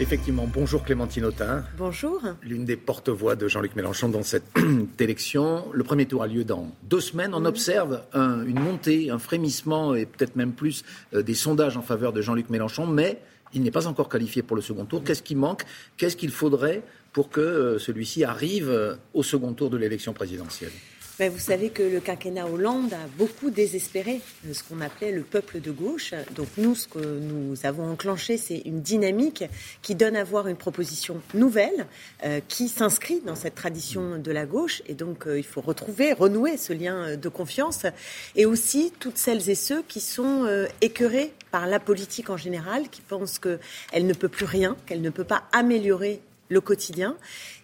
Effectivement, bonjour Clémentine Autain. Bonjour. L'une des porte-voix de Jean-Luc Mélenchon dans cette élection. Le premier tour a lieu dans deux semaines. On observe une montée, un frémissement et peut-être même plus euh, des sondages en faveur de Jean-Luc Mélenchon, mais il n'est pas encore qualifié pour le second tour. Qu'est-ce qui manque? Qu'est-ce qu'il faudrait pour que euh, celui-ci arrive euh, au second tour de l'élection présidentielle? Ben, vous savez que le quinquennat Hollande a beaucoup désespéré euh, ce qu'on appelait le peuple de gauche. Donc nous, ce que nous avons enclenché, c'est une dynamique qui donne à voir une proposition nouvelle euh, qui s'inscrit dans cette tradition de la gauche. Et donc euh, il faut retrouver, renouer ce lien de confiance. Et aussi toutes celles et ceux qui sont écœurés par la politique en général, qui pensent qu'elle ne peut plus rien, qu'elle ne peut pas améliorer le quotidien.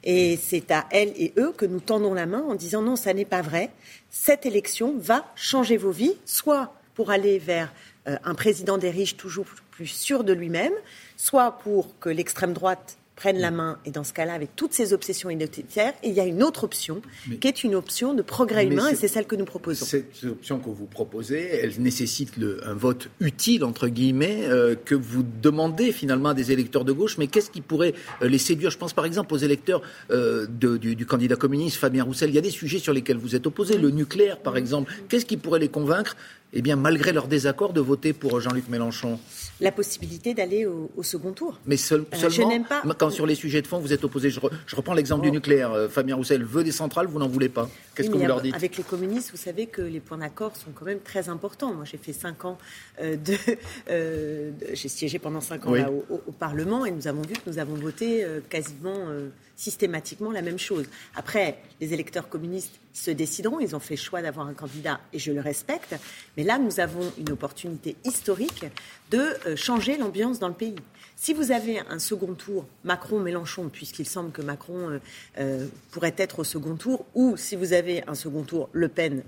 Et c'est à elles et eux que nous tendons la main en disant non, ça n'est pas vrai. Cette élection va changer vos vies, soit pour aller vers euh, un président des riches toujours plus sûr de lui-même, soit pour que l'extrême droite prennent la main, et dans ce cas-là, avec toutes ces obsessions identitaires, il y a une autre option, qui est une option de progrès humain, et c'est celle que nous proposons. Cette option que vous proposez, elle nécessite un vote utile, entre guillemets, euh, que vous demandez finalement à des électeurs de gauche, mais qu'est-ce qui pourrait euh, les séduire? Je pense par exemple aux électeurs euh, du, du, candidat communiste, Fabien Roussel. Il y a des sujets sur lesquels vous êtes opposés, le nucléaire par exemple. Qu'est-ce qui pourrait les convaincre eh bien, malgré leur désaccord, de voter pour Jean-Luc Mélenchon La possibilité d'aller au, second tour. Mais seul, euh, seulement, pas... quand sur les sujets de fond, vous êtes opposé, je, reprends l'exemple du oh. nucléaire. Euh, Fabien Roussel veut des centrales, vous n'en voulez pas. Qu'est-ce que vous leur dites? Avec les communistes, vous savez que les points d'accord sont quand même très importants. Moi, j'ai fait cinq ans euh, de... j'ai siégé pendant cinq ans au, au, Parlement et nous avons vu que nous avons voté quasiment systématiquement la même chose. Après, les électeurs communistes se décideront, ils ont fait le choix d'avoir un candidat et je le respecte, mais là, nous avons une opportunité historique de euh, changer l'ambiance dans le pays. Si vous avez un second tour Macron-Mélenchon, puisqu'il semble que Macron euh, euh, pourrait être au second tour, ou si vous avez un second tour Le Pen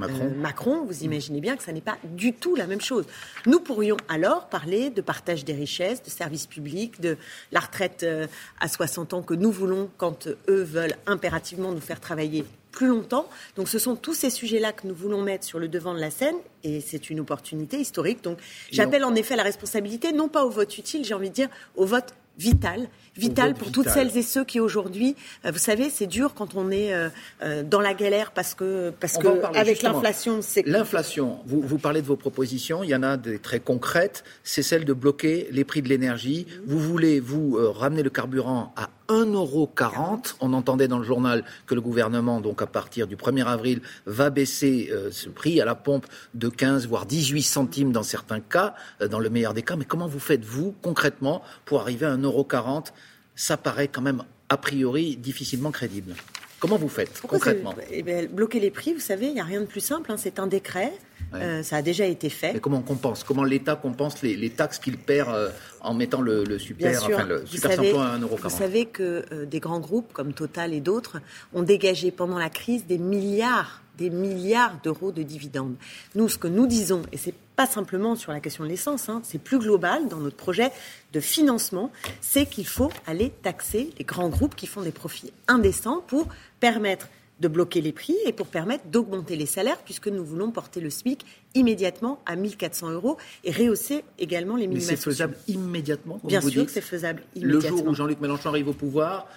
euh, Macron. vous imaginez bien que ça n'est pas du tout la même chose. Nous pourrions alors parler de partage des richesses, de services publics, de la retraite euh, à 60 ans que nous voulons quand euh, eux veulent impérativement nous faire travailler plus longtemps. Donc ce sont tous ces sujets-là que nous voulons mettre sur le devant de la scène et c'est une opportunité historique. Donc j'appelle en effet la responsabilité, non pas au vote utile, j'ai envie de dire au vote vital, vital pour toutes celles et ceux qui aujourd'hui, euh, vous savez, c'est dur quand on est euh, euh, dans la galère parce que parce que avec l'inflation, c'est l'inflation. Vous, vous parlez de vos propositions, il y en a des très concrètes, c'est celle de bloquer les prix de l'énergie. Vous voulez vous ramener le carburant à 1,40€. On entendait dans le journal que le gouvernement, donc à partir du 1er avril, va baisser ce prix à la pompe de 15 voire 18 centimes dans certains cas, dans le meilleur des cas. Mais comment vous faites vous concrètement pour arriver à 1,40€ ça paraît quand même a priori difficilement crédible. Comment vous faites concrètement? eh ben, Bloquer les prix, vous savez, il n'y a rien de plus simple. Hein, c'est un décret. Euh, ça a déjà été fait. Mais comment on compense? Comment l'État compense les, taxes qu'il perd euh, en mettant le, super, enfin, le super à 1,40 Vous savez que euh, des grands groupes comme Total et d'autres ont dégagé pendant la crise des milliards des milliards d'euros de dividendes. Nous, ce que nous disons, et c'est pas simplement sur la question de l'essence, hein, c'est plus global dans notre projet de financement, c'est qu'il faut aller taxer les grands groupes qui font des profits indécents pour permettre de bloquer les prix et pour permettre d'augmenter les salaires, puisque nous voulons porter le SMIC immédiatement à 1400 euros et rehausser également les minima Mais c'est faisable immédiatement Bien sûr que c'est faisable immédiatement. Le jour où Jean-Luc Mélenchon arrive au pouvoir,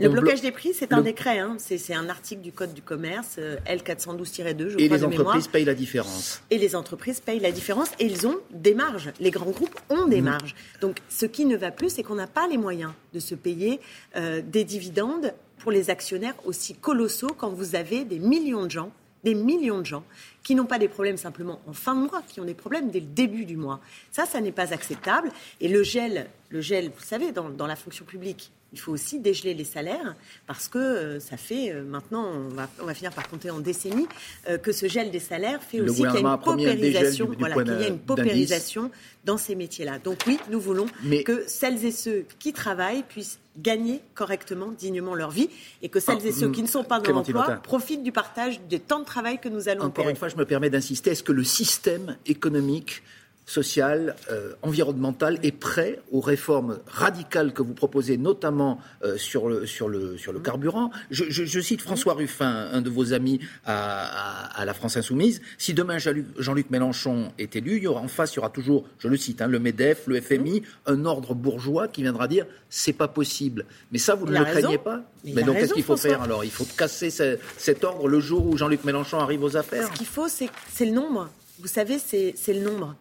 le blocage des prix, c'est un décret. Hein. C'est un article du Code du commerce, euh, L412-2, je Et les entreprises payent la différence. Et les entreprises payent la différence. Et ils ont des marges. Les grands groupes ont des mmh. marges. Donc, ce qui ne va plus, c'est qu'on n'a pas les moyens de se payer euh, des dividendes pour les actionnaires aussi colossaux quand vous avez des millions de gens des millions de gens qui n'ont pas des problèmes simplement en fin de mois, qui ont des problèmes dès le début du mois. Ça, ça n'est pas acceptable. Et le gel, le gel, vous savez, dans la fonction publique, il faut aussi dégeler les salaires parce que euh, ça fait euh, maintenant, on va, on va, finir par compter en décennies, euh, que ce gel des salaires fait aussi qu'il y a une paupérisation, voilà, qu'il y a une paupérisation dans ces métiers-là. Donc oui, nous voulons que celles et ceux qui travaillent puissent gagner correctement, dignement leur vie, et que celles et ceux ah, qui ne sont pas dans l'emploi profitent du partage des temps de travail que nous allons Encore une fois, je me permets d'insister, est-ce que le système économique social, euh, environnemental et prêt aux réformes radicales que vous proposez, notamment euh, sur, le, sur, le, sur le carburant. Je, cite François Ruffin, un de vos amis à, la France Insoumise. Si demain Jean-Luc Mélenchon est élu, il y aura en face, il y aura toujours, je le cite, hein, le MEDEF, le FMI, un ordre bourgeois qui viendra dire c'est pas possible. Mais ça, vous ne le craignez pas? Mais, donc, qu'est-ce qu'il faut faire alors? Il faut casser cet ordre le jour où Jean-Luc Mélenchon arrive aux affaires? Ce qu'il faut, c'est le nombre. Vous savez, c'est le nombre.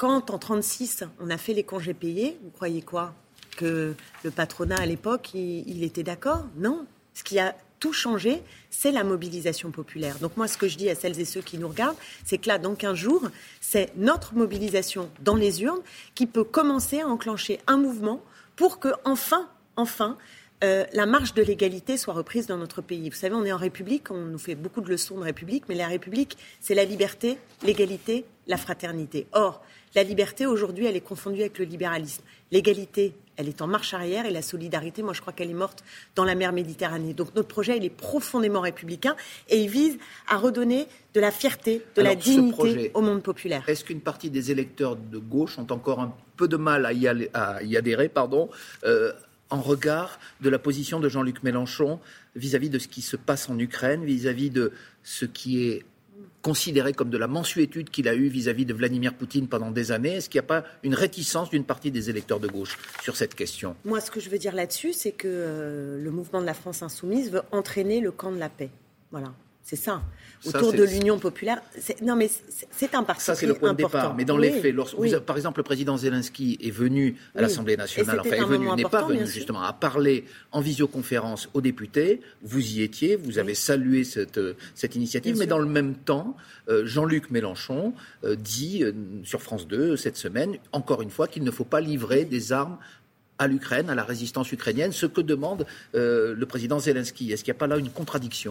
Quand en 36, on a fait les congés payés, vous croyez quoi? Que le patronat à l'époque, il, était d'accord? Non. Ce qui a tout changé, c'est la mobilisation populaire. Donc moi, ce que je dis à celles et ceux qui nous regardent, c'est que là, dans 15 jours, c'est notre mobilisation dans les urnes qui peut commencer à enclencher un mouvement pour que, enfin, enfin, euh, la marche de l'égalité soit reprise dans notre pays. Vous savez, on est en République, on nous fait beaucoup de leçons de République, mais la République, c'est la liberté, l'égalité, la fraternité. Or, la liberté, aujourd'hui, elle est confondue avec le libéralisme. L'égalité, elle est en marche arrière et la solidarité, moi, je crois qu'elle est morte dans la mer Méditerranée. Donc notre projet, il est profondément républicain et il vise à redonner de la fierté, de la dignité au monde populaire. Est-ce qu'une partie des électeurs de gauche ont encore un peu de mal à y, adhérer pardon, euh, en regard de la position de Jean-Luc Mélenchon vis-à-vis de ce qui se passe en Ukraine, vis à -vis de ce qui est considéré comme de la mensuétude qu'il a eue vis-à-vis de Vladimir Poutine pendant des années Est-ce qu'il n'y a pas une réticence d'une partie des électeurs de gauche sur cette question? Moi, ce que je veux dire là-dessus, c'est que euh, le mouvement de la France insoumise veut entraîner le camp de la paix. Voilà. C'est ça. Autour de l'Union populaire. Non, mais c'est un parti Ça, c'est le point de départ. Mais dans les faits, par exemple, le président Zelensky est venu à l'Assemblée nationale, enfin, est venu, n'est pas venu justement, à parler en visioconférence aux députés. Vous y étiez, vous avez salué cette, cette initiative, mais dans le même temps, euh, Jean-Luc Mélenchon euh, dit euh, sur France 2 cette semaine, encore une fois, qu'il ne faut pas livrer des armes à l'Ukraine, à la résistance ukrainienne, ce que demande le président Zelensky. Est-ce qu'il n'y a pas là une contradiction?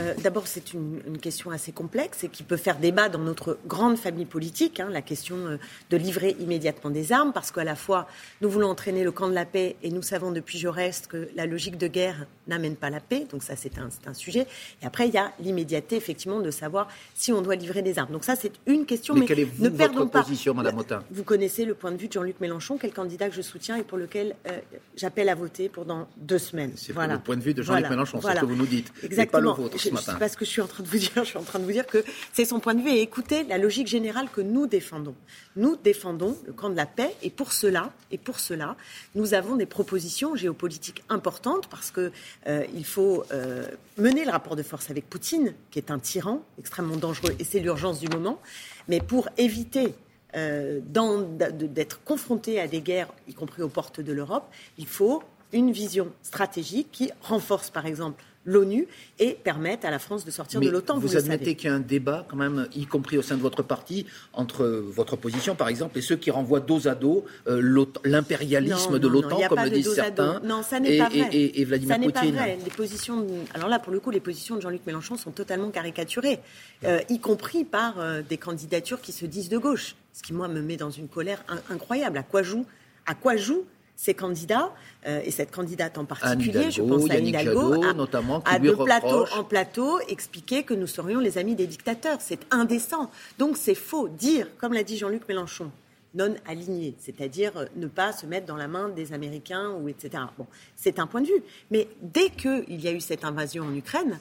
Euh, d'abord, c'est une, question assez complexe et qui peut faire débat dans notre grande famille politique, hein, la question euh, de livrer immédiatement des armes, parce qu'à la fois, nous voulons entraîner le camp de la paix et nous savons depuis Jaurès que la logique de guerre n'amène pas la paix, donc ça c'est un, un, sujet. Et après, il y a l'immédiateté, effectivement, de savoir si on doit livrer des armes. Donc ça, c'est une question, mais, quelle est ne perdons pas. Position, Madame Autain vous connaissez le point de vue de Jean-Luc Mélenchon, quel candidat que je soutiens et pour lequel euh, j'appelle à voter pour dans deux semaines. C'est le point de vue de Jean-Luc Mélenchon, c'est ce que vous nous dites. Exactement. pas le vôtre ce matin. pas ce que je suis en train de vous dire. Je suis en train de vous dire que c'est son point de vue et écoutez la logique générale que nous défendons. Nous défendons le camp de la paix et pour cela, et pour cela, nous avons des propositions géopolitiques importantes parce que euh, il faut euh, mener le rapport de force avec Poutine, qui est un tyran extrêmement dangereux et c'est l'urgence du moment. Mais pour éviter euh, d'être confronté à des guerres, y compris aux portes de l'Europe, il faut une vision stratégique qui renforce, par exemple, l'ONU et permettent à la France de sortir de l'OTAN. Vous, admettez qu'il y a un débat quand même, y compris au sein de votre parti, entre votre opposition par exemple et ceux qui renvoient dos à dos euh, l'impérialisme de l'OTAN, comme le disent certains. Non, ça n'est pas vrai. Et, Vladimir ça n'est pas vrai. Les positions, alors là, pour le coup, les positions de Jean-Luc Mélenchon sont totalement caricaturées, euh, y compris par euh, des candidatures qui se disent de gauche. Ce qui, moi, me met dans une colère incroyable. À quoi joue à quoi joue ces candidats, euh, et cette candidate en particulier, je pense à Hidalgo, a, notamment, de plateau en plateau expliqué que nous serions les amis des dictateurs. C'est indécent. Donc c'est faux. Dire, comme l'a dit Jean-Luc Mélenchon, non aligné, c'est-à-dire euh, ne pas se mettre dans la main des Américains ou etc. Bon, c'est un point de vue. Mais dès qu'il y a eu cette invasion en Ukraine,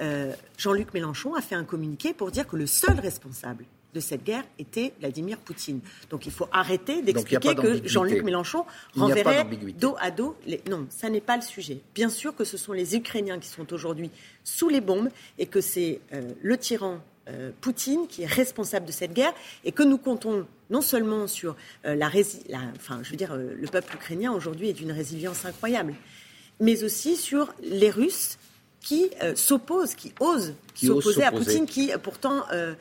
euh, Jean-Luc Mélenchon a fait un communiqué pour dire que le seul responsable de cette guerre était Vladimir Poutine. Donc il faut arrêter d'expliquer que Jean-Luc Mélenchon renverrait dos à dos les... Non, ça n'est pas le sujet. Bien sûr que ce sont les Ukrainiens qui sont aujourd'hui sous les bombes et que c'est euh, le tyran euh, Poutine qui est responsable de cette guerre et que nous comptons non seulement sur euh, la, la, enfin, je veux dire, le peuple ukrainien aujourd'hui est d'une résilience incroyable, mais aussi sur les Russes qui euh, s'oppose, qui ose s'opposer à Poutine, qui pourtant euh,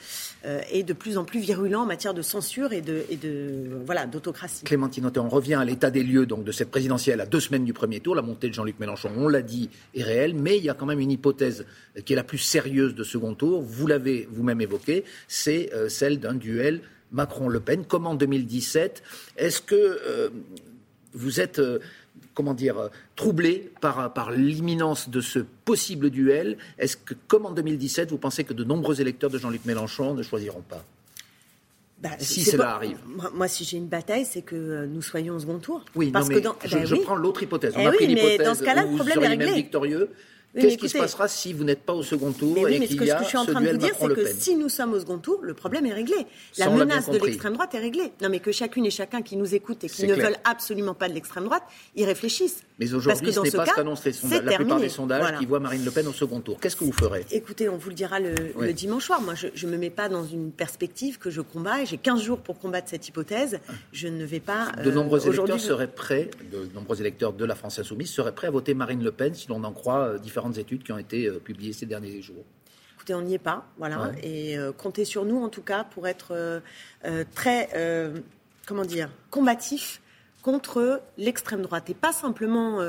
euh, est de plus en plus virulent en matière de censure et de, et de voilà d'autocratie. Clémentine on revient à l'état des lieux donc de cette présidentielle à deux semaines du premier tour. La montée de Jean-Luc Mélenchon, on l'a dit, est réelle, mais il y a quand même une hypothèse qui est la plus sérieuse de second tour. Vous l'avez vous-même évoqué, c'est celle d'un duel Macron-Le Pen, comme en 2017. Est-ce que vous êtes comment dire, euh, troublé par, par l'imminence de ce possible duel. Est-ce que, comme en 2017, vous pensez que de nombreux électeurs de Jean-Luc Mélenchon ne choisiront pas? Bah, si cela arrive. Moi, si j'ai une bataille, c'est que nous soyons au second tour. Oui, parce que dans, je, je prends l'autre hypothèse. On eh a pris mais dans ce cas-là, le problème est réglé. victorieux. Qu'est-ce qui se passera si vous n'êtes pas au second tour mais oui, mais ce que, je suis en train de vous dire, c'est que si nous sommes au second tour, le problème est réglé. La menace de l'extrême droite est réglée. Non, mais que chacune et chacun qui nous écoute et qui ne veulent absolument pas de l'extrême droite, y réfléchissent. Mais aujourd'hui, ce n'est pas ce qu'annoncent la plupart des sondages qui voient Marine Le Pen au second tour. Qu'est-ce que vous ferez? Écoutez, on vous le dira le, dimanche soir. Moi, je ne me mets pas dans une perspective que je combats et j'ai 15 jours pour combattre cette hypothèse. Je ne vais pas. De nombreux électeurs seraient prêts, de nombreux électeurs de la France Insoumise seraient prêts à voter Marine Le Pen si l'on en croit euh, différentes études qui ont été euh, publiées ces derniers jours. Écoutez, on n'y est pas, voilà. Et euh, comptez sur nous, en tout cas, pour être très, comment dire, combatif contre l'extrême droite. Et pas simplement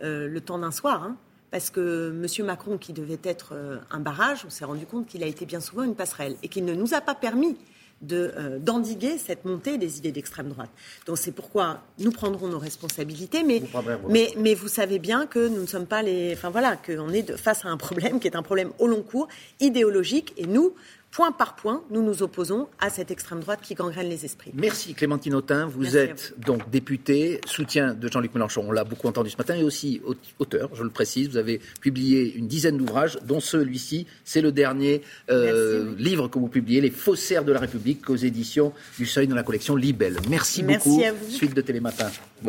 le temps d'un soir, hein, parce que M. Macron, qui devait être un barrage, on s'est rendu compte qu'il a été bien souvent une passerelle et qu'il ne nous a pas permis de, euh, d'endiguer cette montée des idées d'extrême droite. Donc c'est pourquoi nous prendrons nos responsabilités, mais, mais, mais vous savez bien que nous ne sommes pas les... Enfin voilà, qu'on est face à un problème qui est un problème au long cours, idéologique, et nous, point par point, nous nous opposons à cette extrême droite qui gangrène les esprits. Merci Clémentine Autain. Vous êtes donc députée, soutien de Jean-Luc Mélenchon. On l'a beaucoup entendu ce matin, et aussi auteur, je le précise. Vous avez publié une dizaine d'ouvrages, dont celui-ci. C'est le dernier euh, livre que vous publiez, Les faussaires de la République, aux éditions du Seuil dans la collection Libelle. Merci, Merci beaucoup. À vous. Suite de Télématin.